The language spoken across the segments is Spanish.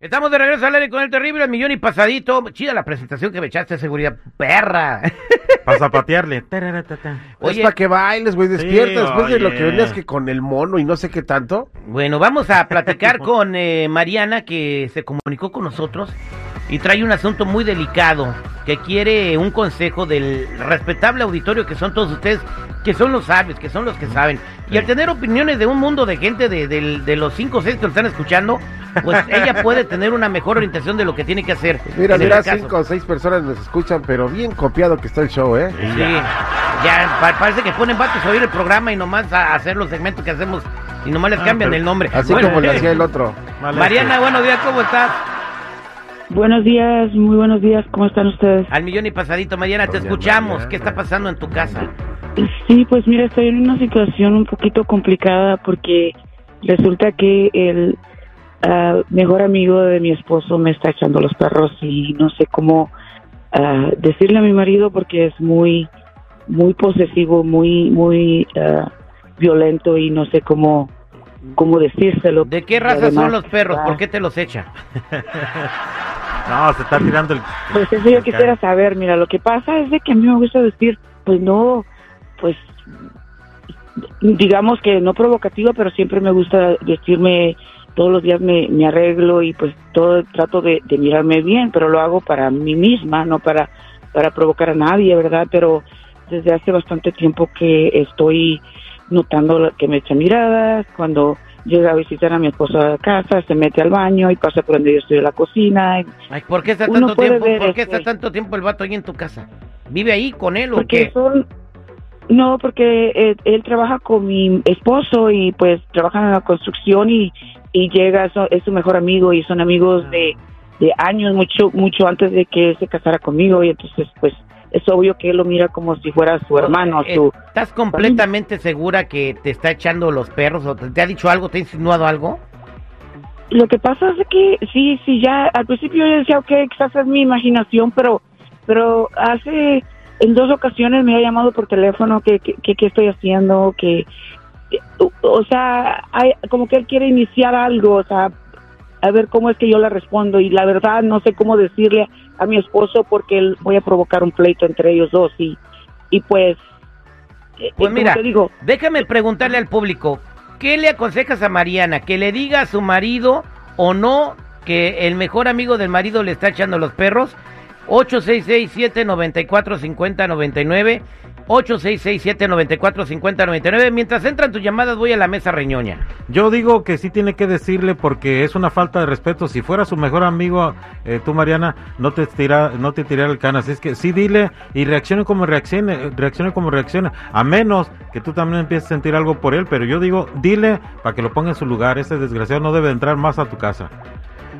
Estamos de regreso al aire con el terrible el millón y pasadito. Chida la presentación que me echaste, seguridad perra. Para zapatearle. Oye, para que bailes, güey, despierta Sí, después de lo que venías que con el mono y no sé qué tanto. Bueno, vamos a platicar con eh, Mariana que se comunicó con nosotros y trae un asunto muy delicado que quiere un consejo del respetable auditorio que son todos ustedes, que son los sabios, que son los que saben. Y al tener opiniones de un mundo de gente de, del- de los cinco o seis que lo están escuchando, pues ella puede tener una mejor orientación de lo que tiene que hacer. Mira, en mira, este caso. cinco o seis personas nos escuchan, pero bien copiado que está el show, ¿eh? Sí, ya pa- parece que ponen vatos a oír el programa y nomás a hacer los segmentos que hacemos y nomás les Ah, cambian pero- el nombre. Así Bueno, como le hacía el otro. Mariana, buenos días, ¿cómo estás? Buenos días, muy buenos días, ¿cómo están ustedes? Al millón y pasadito, Mariana, te Doña escuchamos. Mariana. ¿Qué está pasando en tu casa? Sí, pues mira, estoy en una situación un poquito complicada porque resulta que el ah, mejor amigo de mi esposo me está echando los perros y no sé cómo ah, decirle a mi marido porque es muy, muy posesivo, muy, muy ah, violento y no sé cómo, cómo decírselo. ¿De qué raza además, son los perros? ¿Por qué te los echa? No, se está tirando el. Pues eso yo quisiera saber, mira, lo que pasa es de que a mí me gusta decir, pues no, pues digamos que no provocativa, pero siempre me gusta decirme, todos los días me, me arreglo y pues todo trato de, de mirarme bien, pero lo hago para mí misma, no para, para provocar a nadie, ¿verdad? Pero desde hace bastante tiempo que estoy notando que me echa miradas, cuando llega a visitar a mi esposo a la casa, se mete al baño y pasa por donde yo estoy en la cocina, y Ay, ¿Por qué está tanto tiempo? ¿Por qué está tanto tiempo el vato ahí en tu casa? ¿Vive ahí con él o qué? son no porque eh, él trabaja con mi esposo y pues trabajan en la construcción y, y llega es su mejor amigo y son amigos de, de años mucho mucho antes de que él se casara conmigo y entonces pues es obvio que él lo mira como si fuera su hermano Eh, su ¿Estás completamente segura que te está echando los perros o te, te ha dicho algo, te ha insinuado algo? Lo que pasa es que sí, sí, ya al principio yo decía, ok, quizás es mi imaginación, pero, pero hace, en dos ocasiones me ha llamado por teléfono que, qué estoy haciendo, que, que- o, sea, hay, como que él quiere iniciar algo, o sea, a ver cómo es que yo le respondo y la verdad no sé cómo decirle a mi esposo porque él, voy a provocar un pleito entre ellos dos y, y pues, eh, Pues mira, digo, déjame preguntarle al público, ¿qué le aconsejas a Mariana? ¿Que le diga a su marido o no que el mejor amigo del marido le está echando los perros? 866-794-5099, 866-794-5099. Mientras entran tus llamadas voy a la mesa reñoña. Yo digo que sí tiene que decirle porque es una falta de respeto. Si fuera su mejor amigo, eh, tú Mariana, no te tira, no te tirara el canas. Es que sí dile y reaccione como reaccione, reaccione como reaccione. A menos que tú también empieces a sentir algo por él, pero yo digo, dile para que lo ponga en su lugar. Ese desgraciado no debe entrar más a tu casa.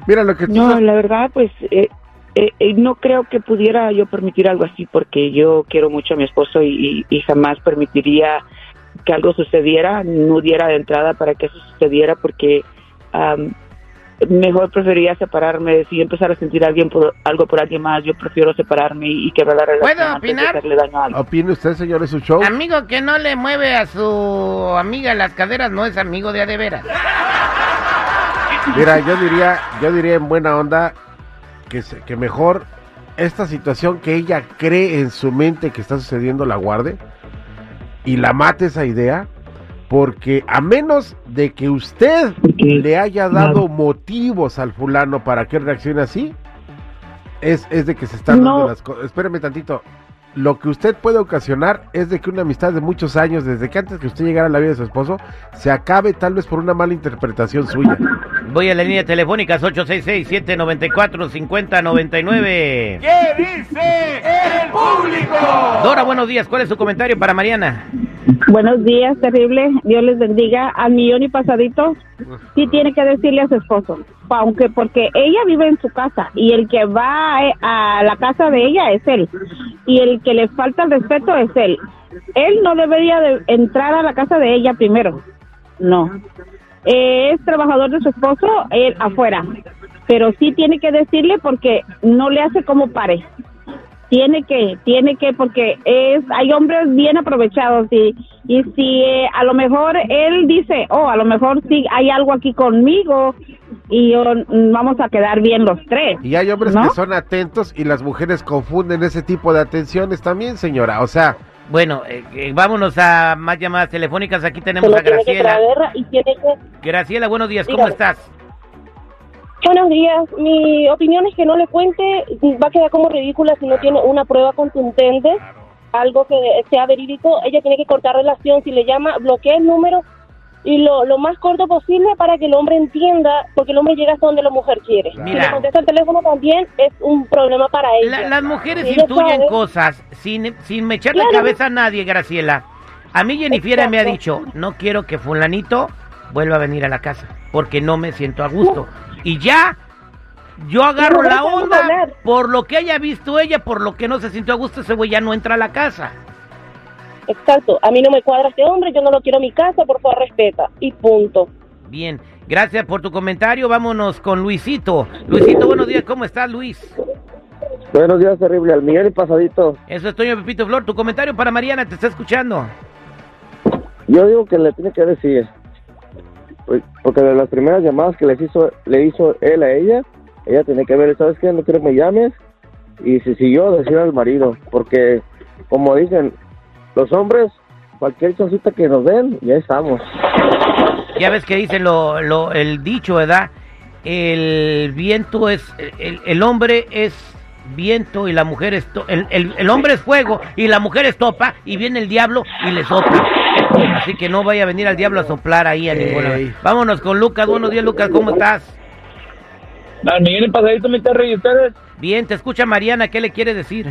Mira, lo que tú No, la verdad, pues eh, eh, eh, no creo que pudiera yo permitir algo así porque yo quiero mucho a mi esposo y, y- y jamás permitiría que algo sucediera, no diera de entrada para que eso sucediera porque am, mejor preferiría separarme. Si yo empezara a sentir alguien por, algo por alguien más, yo prefiero separarme y, y quebrar la relación ¿Puedo antes de opinar? hacerle daño a alguien. ¿Opine usted, señor, su show? Amigo que no le mueve a su amiga las caderas no es amigo de a de veras. Mira, yo diría, yo diría en buena onda que, se- que mejor esta situación que ella cree en su mente que está sucediendo la guarde y la mate esa idea, porque a menos de que usted le haya dado motivos al fulano para que reaccione así, es, es de que se están dando las cosas. Espérame tantito. Lo que usted puede ocasionar es de que una amistad de muchos años, desde que antes que usted llegara a la vida de su esposo, se acabe tal vez por una mala interpretación suya. Voy a la línea telefónica 866-794-5099. ¿Qué dice el público? Dora, buenos días. ¿Cuál es su comentario para Mariana? Buenos días, terrible. Dios les bendiga. Al millón y pasadito, sí tiene que decirle a su esposo, aunque porque ella vive en su casa y el que va eh, a la casa de ella es él y el que le falta el respeto es él. Él no debería de entrar a la casa de ella primero. No. Es trabajador de su esposo, él afuera. Pero sí tiene que decirle porque no le hace como pare tiene que, tiene que, porque es, hay hombres bien aprovechados y, y si eh, a lo mejor él dice, oh, a lo mejor sí hay algo aquí conmigo y yo, mm, vamos a quedar bien los tres. Y hay hombres ¿no? que son atentos y las mujeres confunden ese tipo de atenciones también, señora. O sea, Bueno, eh, eh, vámonos a más llamadas telefónicas. Aquí tenemos a Graciela. traer y tiene que... Graciela, buenos días. ¿Cómo Dígame. estás? Buenos días. Mi opinión es que no le cuente, va a quedar como ridícula si no tiene una prueba contundente, algo que sea verídico. Ella tiene que cortar relación. Si le llama, bloquea el número y lo, lo más corto posible para que el hombre entienda, porque el hombre llega hasta donde la mujer quiere. Si le contesta el teléfono también es un problema para ella. La- las mujeres Si intuyen sabe- cosas sin, sin me echar la cabeza a nadie, Graciela. A mí Jennifer me ha dicho, no quiero que fulanito vuelva a venir a la casa, porque no me siento a gusto. Y ya, yo agarro la onda por lo que haya visto ella, por lo que no se sintió a gusto, ese güey ya no entra a la casa. Exacto. A mí no me cuadra este hombre, yo no lo quiero en mi casa, por favor respeta. Y punto. Bien, gracias por tu comentario. Vámonos con Luisito. Luisito, buenos días, ¿cómo estás, Luis? Buenos días, terrible. Al millón y pasadito. Eso es Toño Pepito Flor. Tu comentario para Mariana, te está escuchando. Yo digo que le tiene que decir. Porque de las primeras llamadas que les hizo, le hizo él a ella, ella tiene que ver, ¿sabes qué? No quiero que me llames. Y si siguió, decir al marido. Porque, como dicen, los hombres, cualquier cosita que nos den, ya estamos. Ya ves que dice lo, lo- el dicho, ¿verdad? El viento es, el, hombre es viento y la mujer es, to- el, el- el hombre es fuego y la mujer es topa y viene el diablo y le sopla. Así que no vaya a venir al diablo a soplar ahí a ninguna. Ey. Vámonos con Lucas. Buenos días, Lucas. ¿Cómo estás? Al y pasadito, mi Terry, ¿y ustedes? Bien, te escucha Mariana. ¿Qué le quiere decir?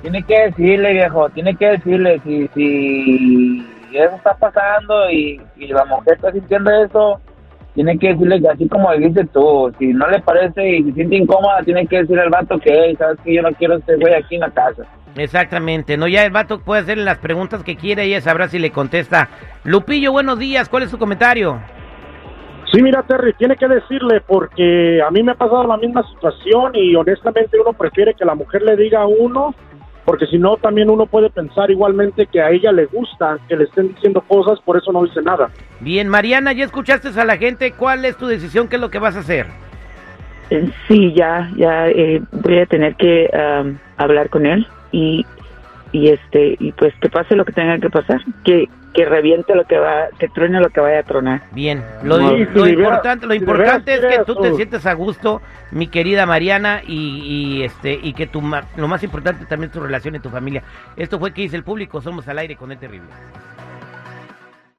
Tiene que decirle, viejo, tiene que decirle si, si eso está pasando y, y la mujer está sintiendo eso, tiene que decirle que así como dijiste tú, si no le parece y se siente incómoda, tiene que decirle al vato que, "Hey, sabes que yo no quiero este güey aquí en la casa. Exactamente. No, ya el vato puede hacerle las preguntas que quiera y ella sabrá si le contesta. Lupillo, buenos días. ¿Cuál es su comentario? Sí, mira, Terry, tiene que decirle porque a mí me ha pasado la misma situación y honestamente uno prefiere que la mujer le diga a uno, porque si no también uno puede pensar igualmente que a ella le gusta que le estén diciendo cosas, por eso no dice nada. Bien, Mariana, ya escuchaste a la gente. ¿Cuál es tu decisión? ¿Qué es lo que vas a hacer? Eh, Sí, ya, ya eh, voy a tener que am, hablar con él y, y este y pues que pase lo que tenga que pasar, que que reviente lo que va, que truene lo que vaya a tronar. Bien, lo, No, si importante, lo si importante es que tú te sientes a gusto, mi querida Mariana, y, y, este y que tu lo más importante también es tu relación y tu familia. Esto fue que dice el público, somos al aire con el terrible.